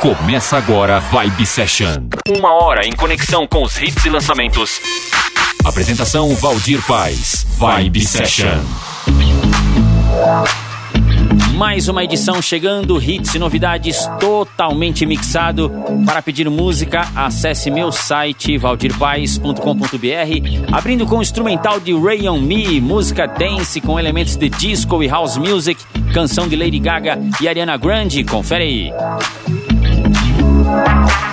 Começa agora Vibe Session. Uma hora em conexão com os hits e lançamentos. Apresentação Valdir Paz. Vibe Session. Mais uma edição chegando, hits e novidades totalmente mixado. Para pedir música, acesse meu site valdirpaes.com.br, abrindo com o instrumental de Ray on Me, música dance com elementos de disco e house music, canção de Lady Gaga e Ariana Grande. Confere aí. Off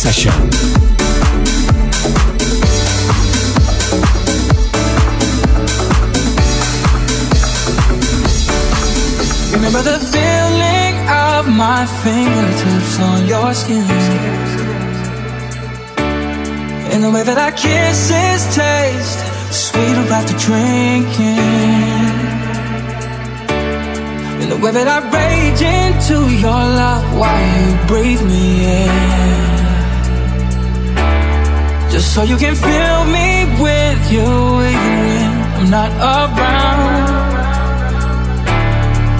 session. Remember the feeling of my fingertips on your skin. in the way that our kisses taste sweeter after drinking. in the way that I rage into your love while you breathe me in. Just so you can fill me with you when I'm not around.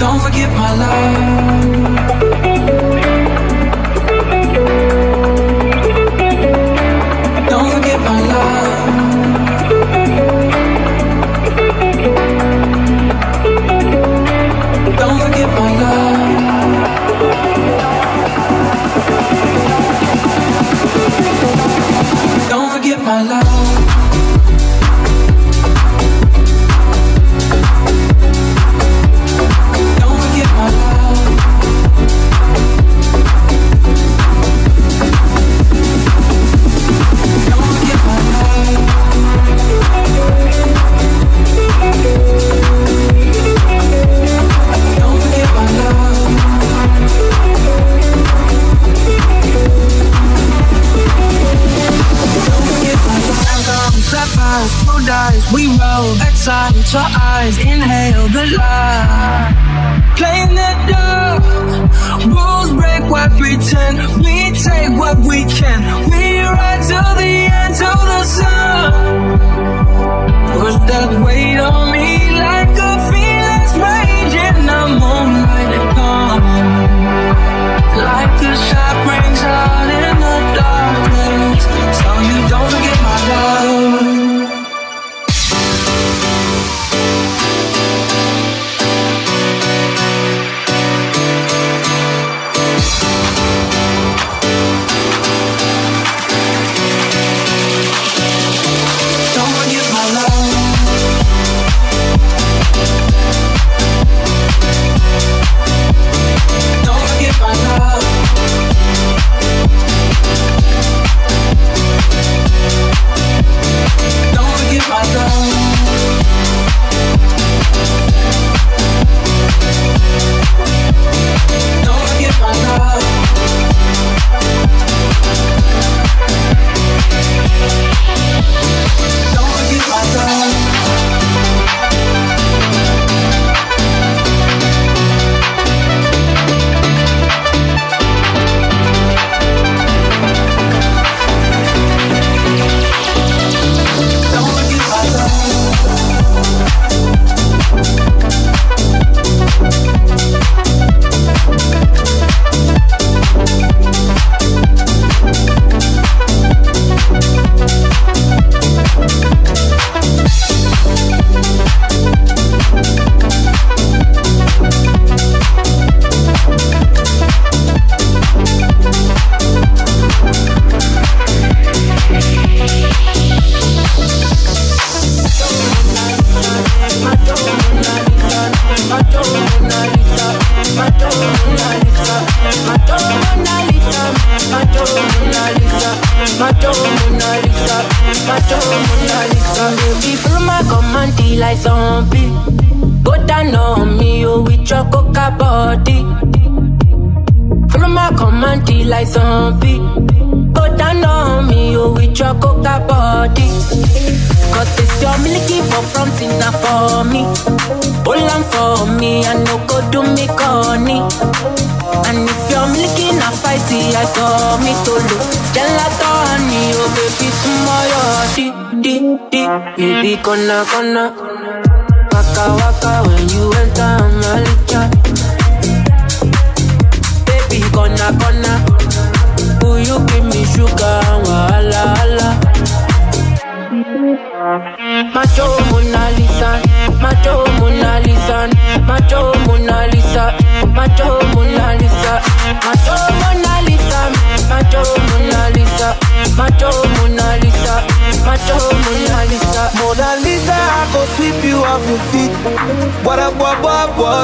Don't forget my love.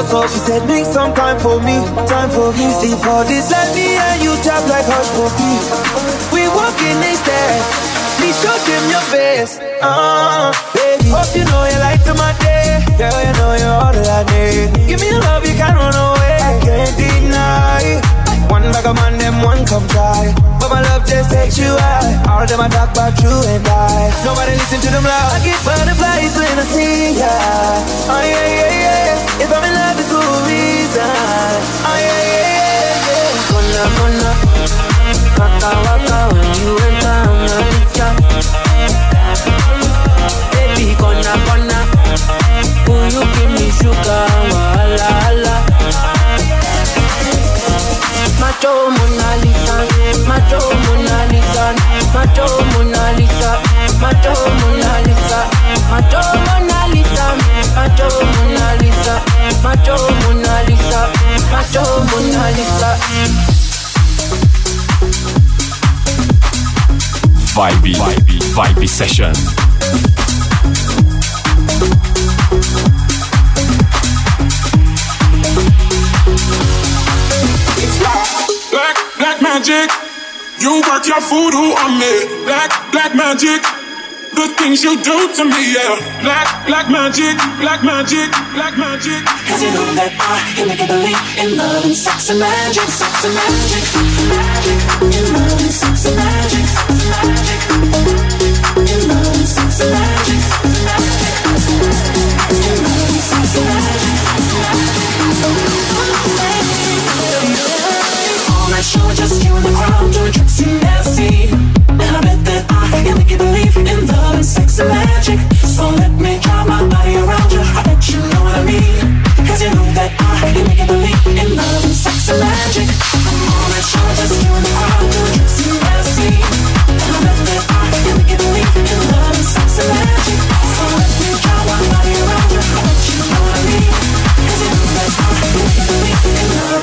So she said, make some time for me, time for me. See for this, let me and you tap like hush for me. We walking instead. Please show them your best. Uh, baby, hope you know you like to my day. Girl, you know you're all that I need. Give me love, you can't run away. I can't deny. Bag of man, them one come try. But my love just takes you high. All them I talk about you and I. Nobody listen to them loud. I get butterflies when I see ya. Oh yeah, yeah, yeah. If I'm in love, it's for a reason. Oh yeah, yeah, yeah, yeah. Gonna, gonna. Waka, waka, when you enter, I'm gonna Baby, gonna, gonna. Will you give me sugar? Macho Mona Lisa, Macho Mona Lisa, Macho Mona Lisa, Macho Mona Lisa, Macho Mona Lisa, Macho Mona Lisa, Macho Mona Lisa. Vibe, vibe, vibe session. Magic. You work your voodoo on me. Black, black magic. The things you do to me, yeah. Black, black magic, black magic, black magic. Cause you know that I can make you believe in love and sex and magic, sex and magic, magic. In love and sex and magic, magic. In love and sex and magic. Magic. So let me drop my body around you let you know what I'm on that show, just you believe in love, and crowd doing tricks you never see.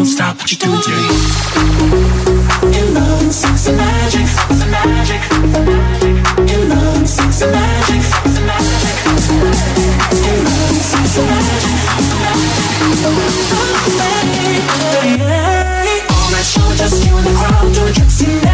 Don't stop what you're doing to me. In love magic, magic. In love magic, magic. In love magic, that show, just you and the crowd doing tricks you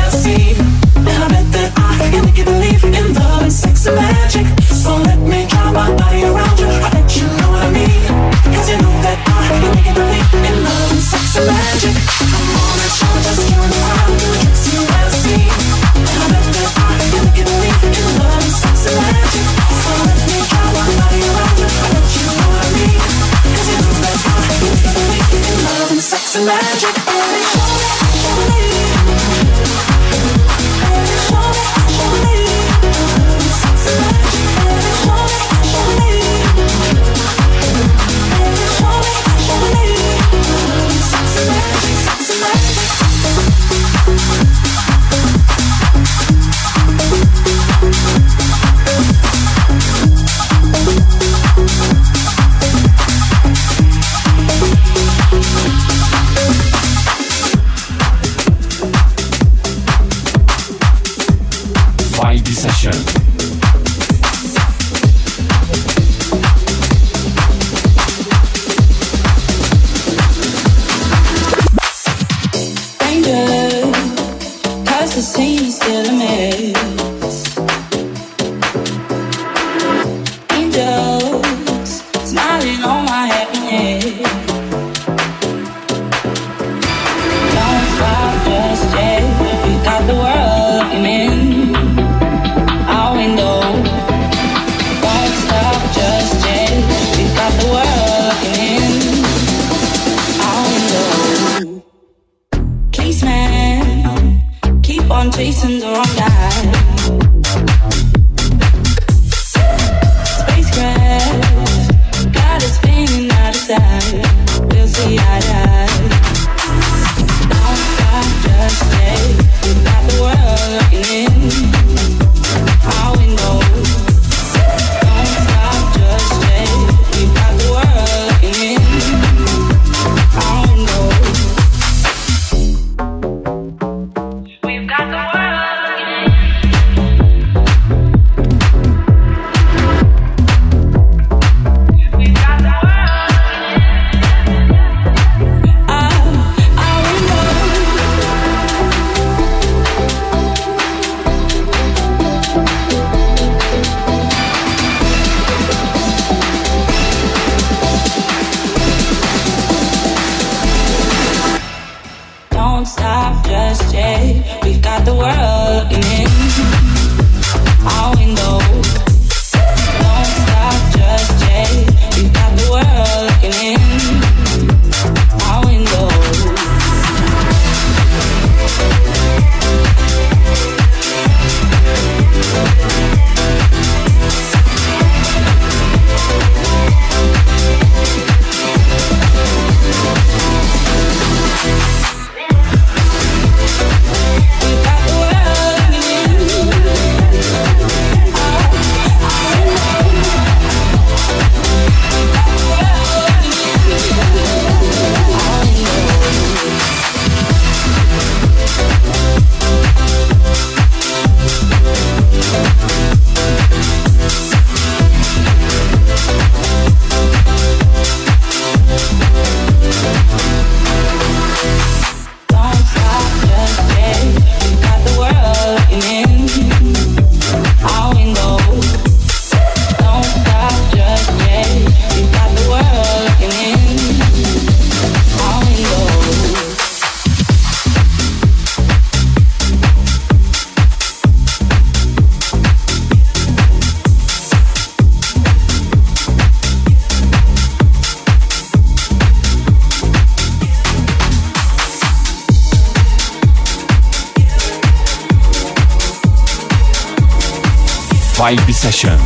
Session.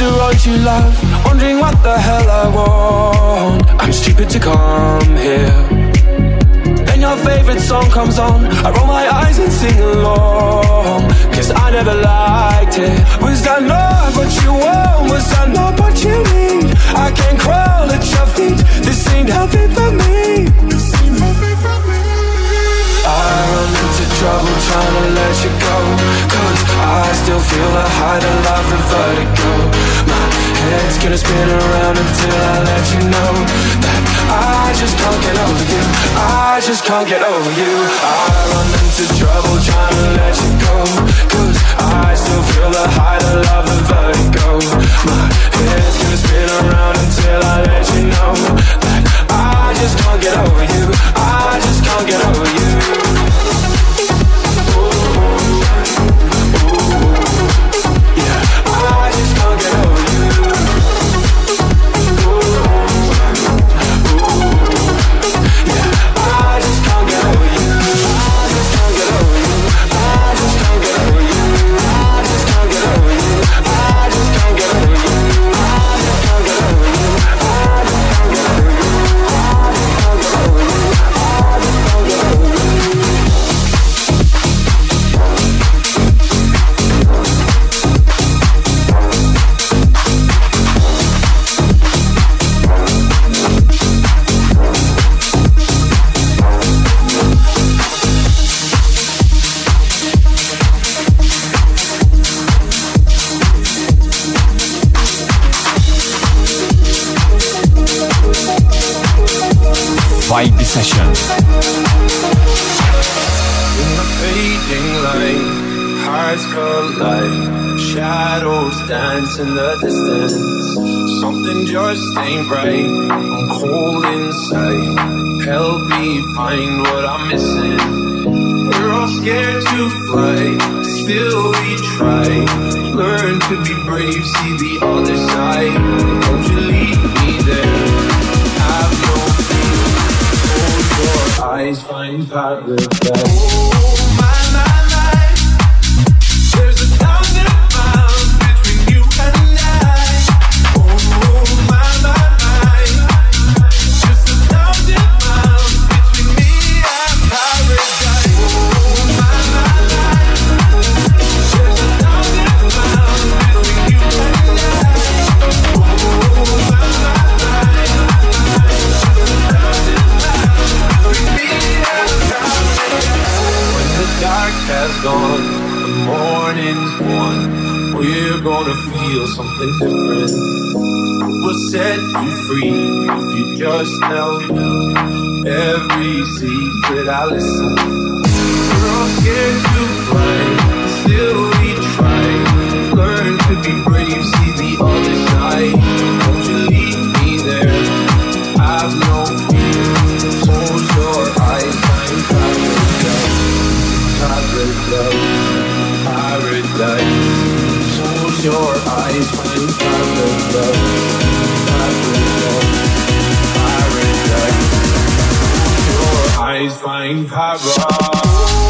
restaurant you love. Wondering what the hell I want. I'm stupid to come here. Then your favorite song comes on. I roll my eyes and sing along. Cause I never liked it. Was that not what you want? Was that not what you need? I can crawl at your feet. This ain't healthy for me I run into trouble trying to let you go. Cause I still feel the height of love and vertigo. My head's gonna spin around until I let you know That I just can't get over you. I just can't get over you. I run into trouble trying to let you go. Cause I still feel the height of love and vertigo. My head's gonna spin around until I let you know That just can't get over you. I just can't get over you. Session. In the fading light, hearts collide, shadows dance in the distance. Something just ain't right. I'm cold inside. Help me find what I'm missing. We're all scared to fly, still we try. Learn to be brave, see the other side. Don't you leave eyes, find paradise. Something different. We'll set you free if you just tell me every secret I listen. We're all scared to fly, still we try. Learn to be brave, see the other side. Eyes, find paradise.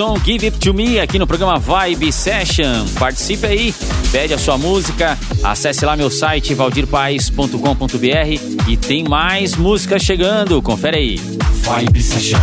Som Give It To Me aqui no programa Vibe Session. Participe aí, pede a sua música, acesse lá meu site valdirpaes.com.br e tem mais músicas chegando, confere aí. Vibe Session.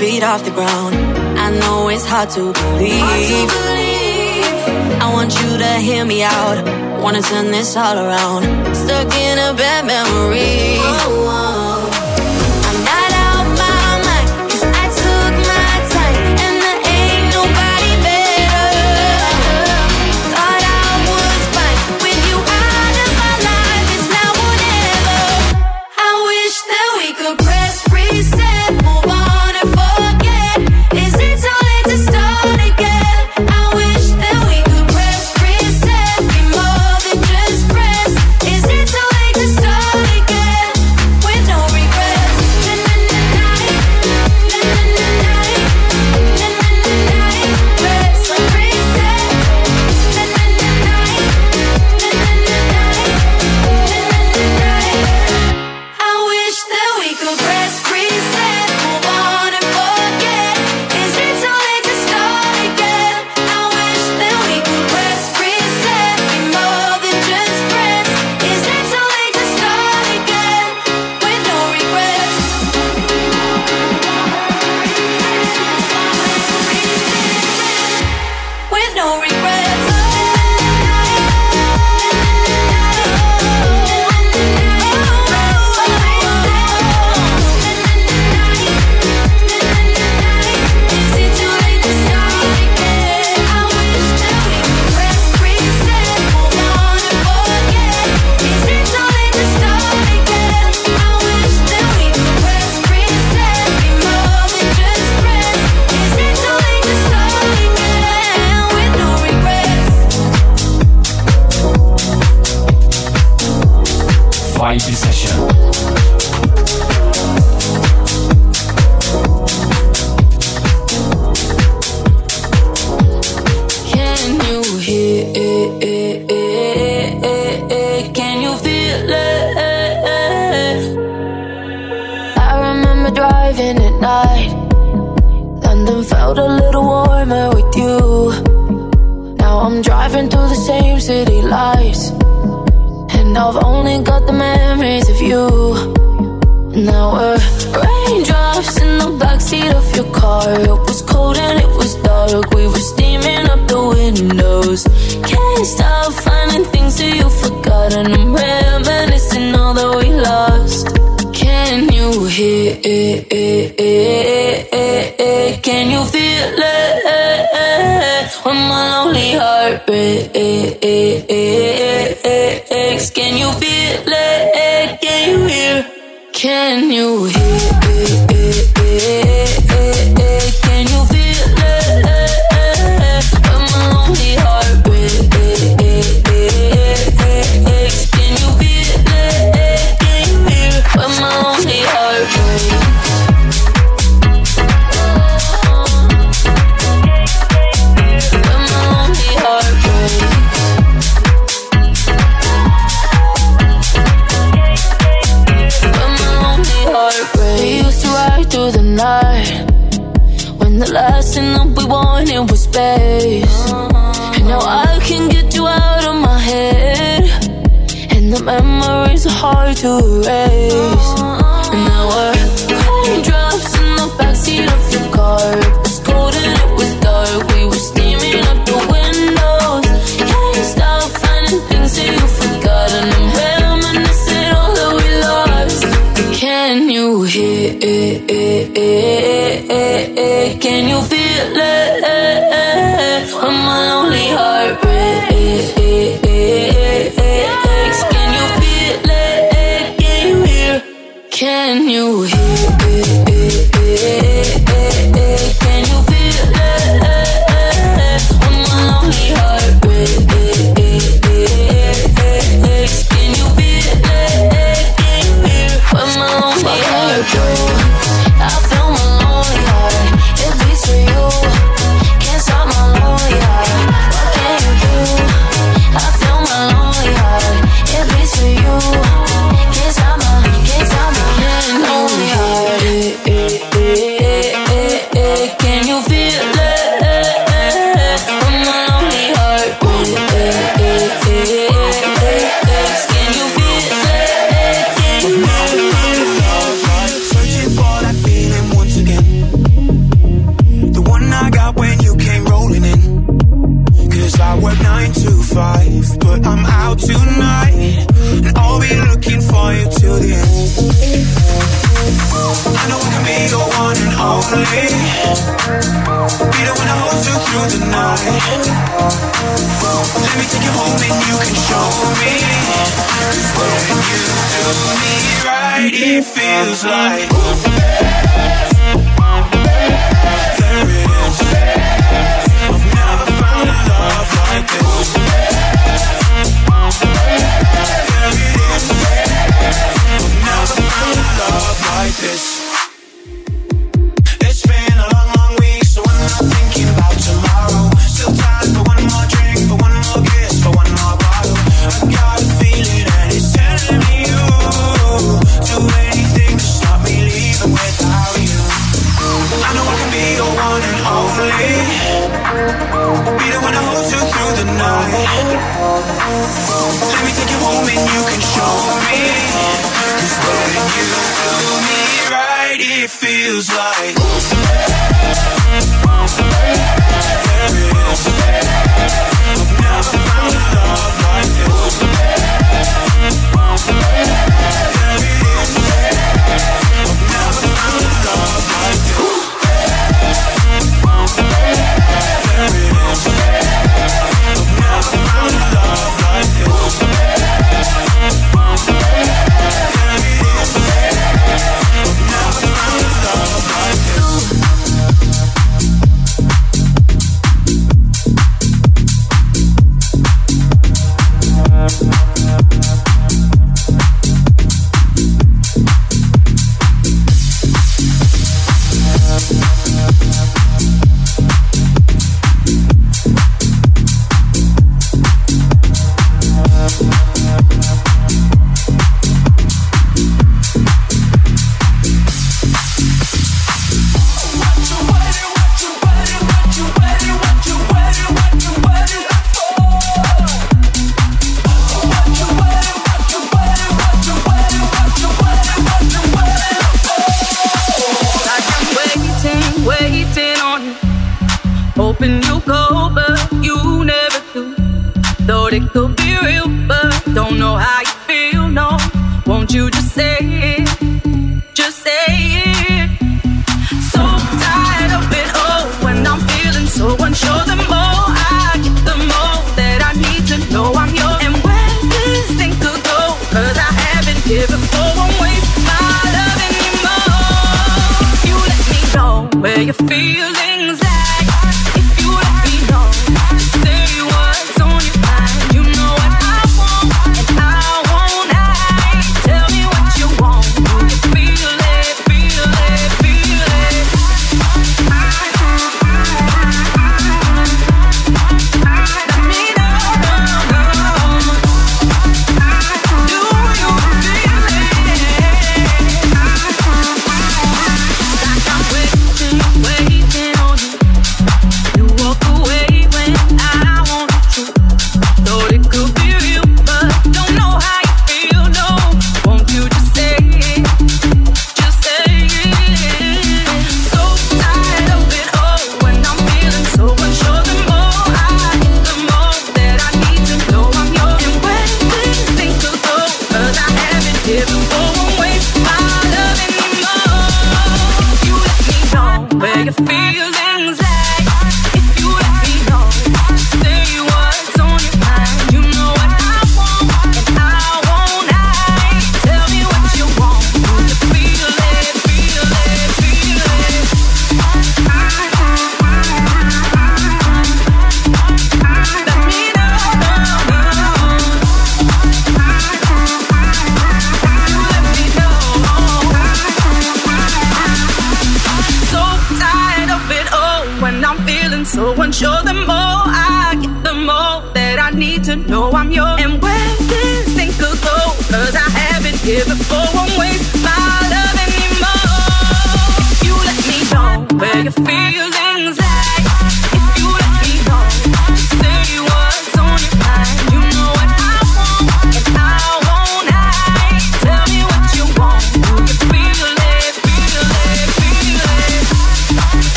Feet off the ground. I know it's hard to believe. Hard to believe. I want you to hear me out. Wanna turn this all around. Stuck in a bad memory. Oh, oh. in with space. And now I can get you out of my head. And the memories are hard to erase. And now we're raindrops in the backseat of your car. Cold and it was dark. We were the windows. Can't stop finding things that you I'm reminiscing all that we lost. Can you hear it? Can you feel it? my lonely heartbreak. Can you feel it? Can you hear? Can you hear? hoping you can show me when you do me right. It feels like. you can show when you do me right, it feels like. feel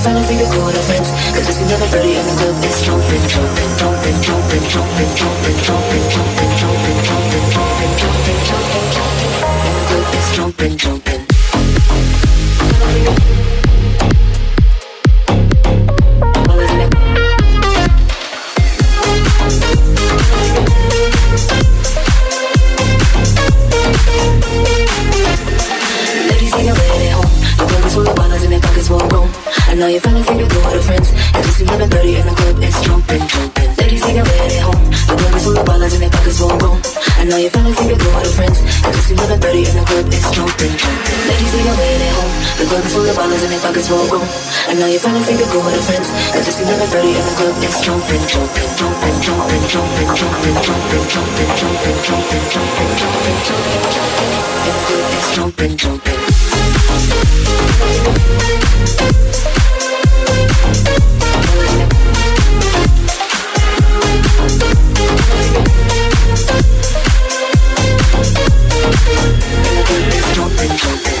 your fellas leave your coat of friends Cause it's another party and the club is jumping, jumping, jumping, jumping, jumping, jumping, jumping, jumping, jumping, jumping, jumping, jumping, jumping, jumping, jumping, and the club is jumping, jumping. now you're feeling can you go with your friends Every single been in the club it's jumping, jumping Ladies take a ride at home The blood is full of dollars and their pockets full of gold And now you're feeling can you go with your friends Every single been in the club it's jumping, jumping Ladies take a ride at home The club is full of dollars and their pockets full of gold And now you're feeling can you go with your friends Every single been dirty in the club it's jumping, jumping, jumping, jumping, jumping, jumping, jumping, jumping, jumping, jumping, jumping, jumping, jumping, jumping It's jumping, jumping. Don't be joking.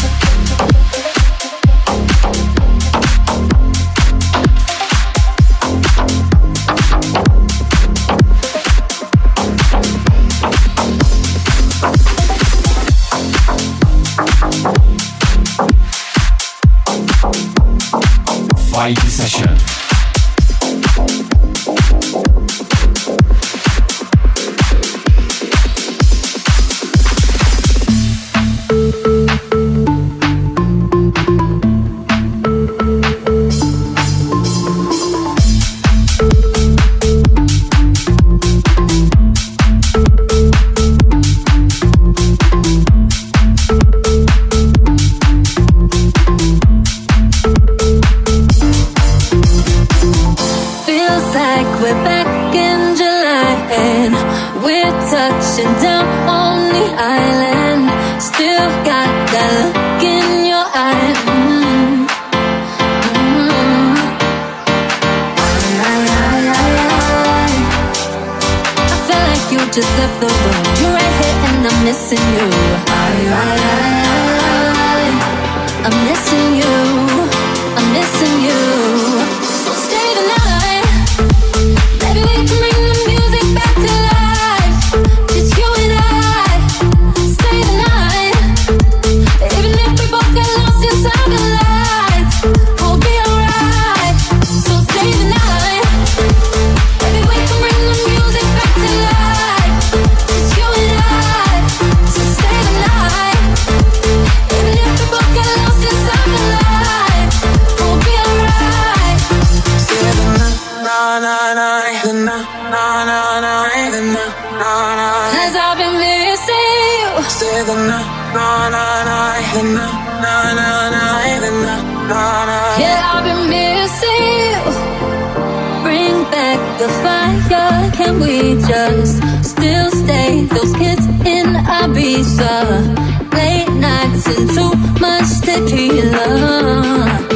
Cause I've been missing you. Stay the night. The night, Yeah, I've been missing you. Bring back the fire. Can we just still stay? Those kids in Ibiza. Late nights and too much tequila.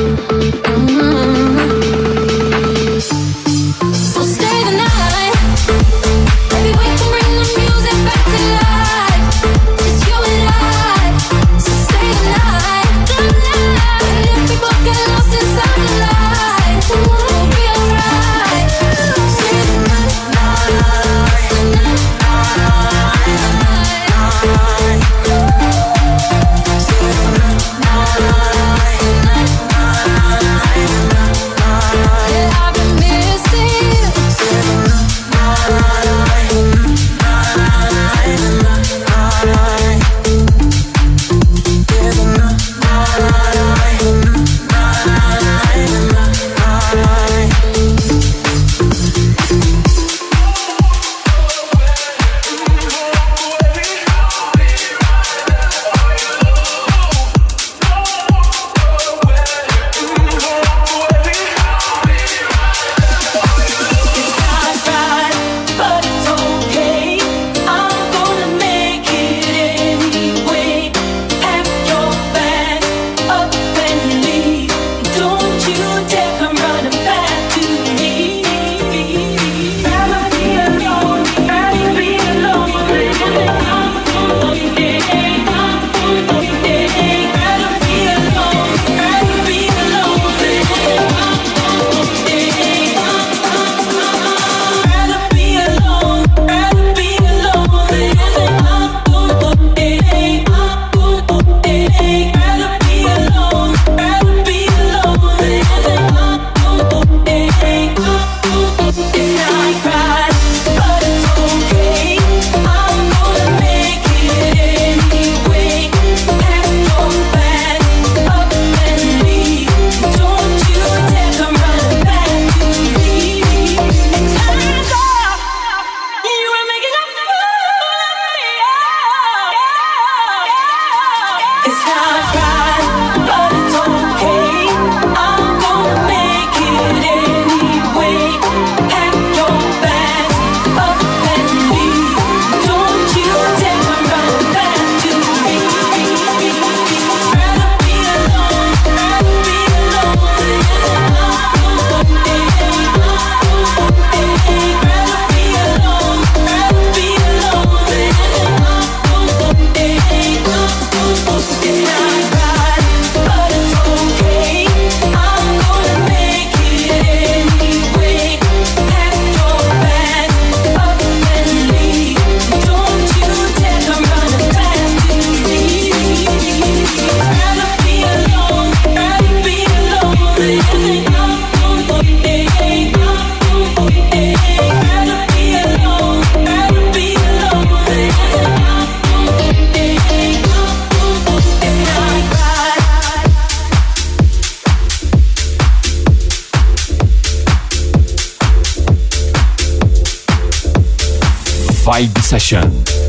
Vibe Session.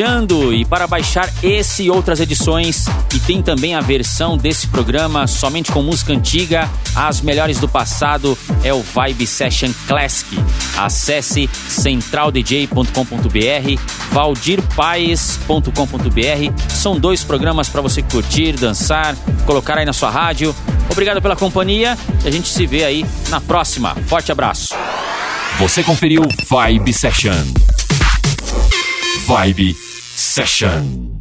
E para baixar esse e outras edições e tem também a versão desse programa somente com música antiga, as melhores do passado é o Vibe Session Classic. Acesse centraldj.com.br, valdirpaes.com.br. São dois programas para você curtir, dançar, colocar aí na sua rádio. Obrigado pela companhia e a gente se vê aí na próxima. Forte abraço. Você conferiu Vibe Session. Vibe Session.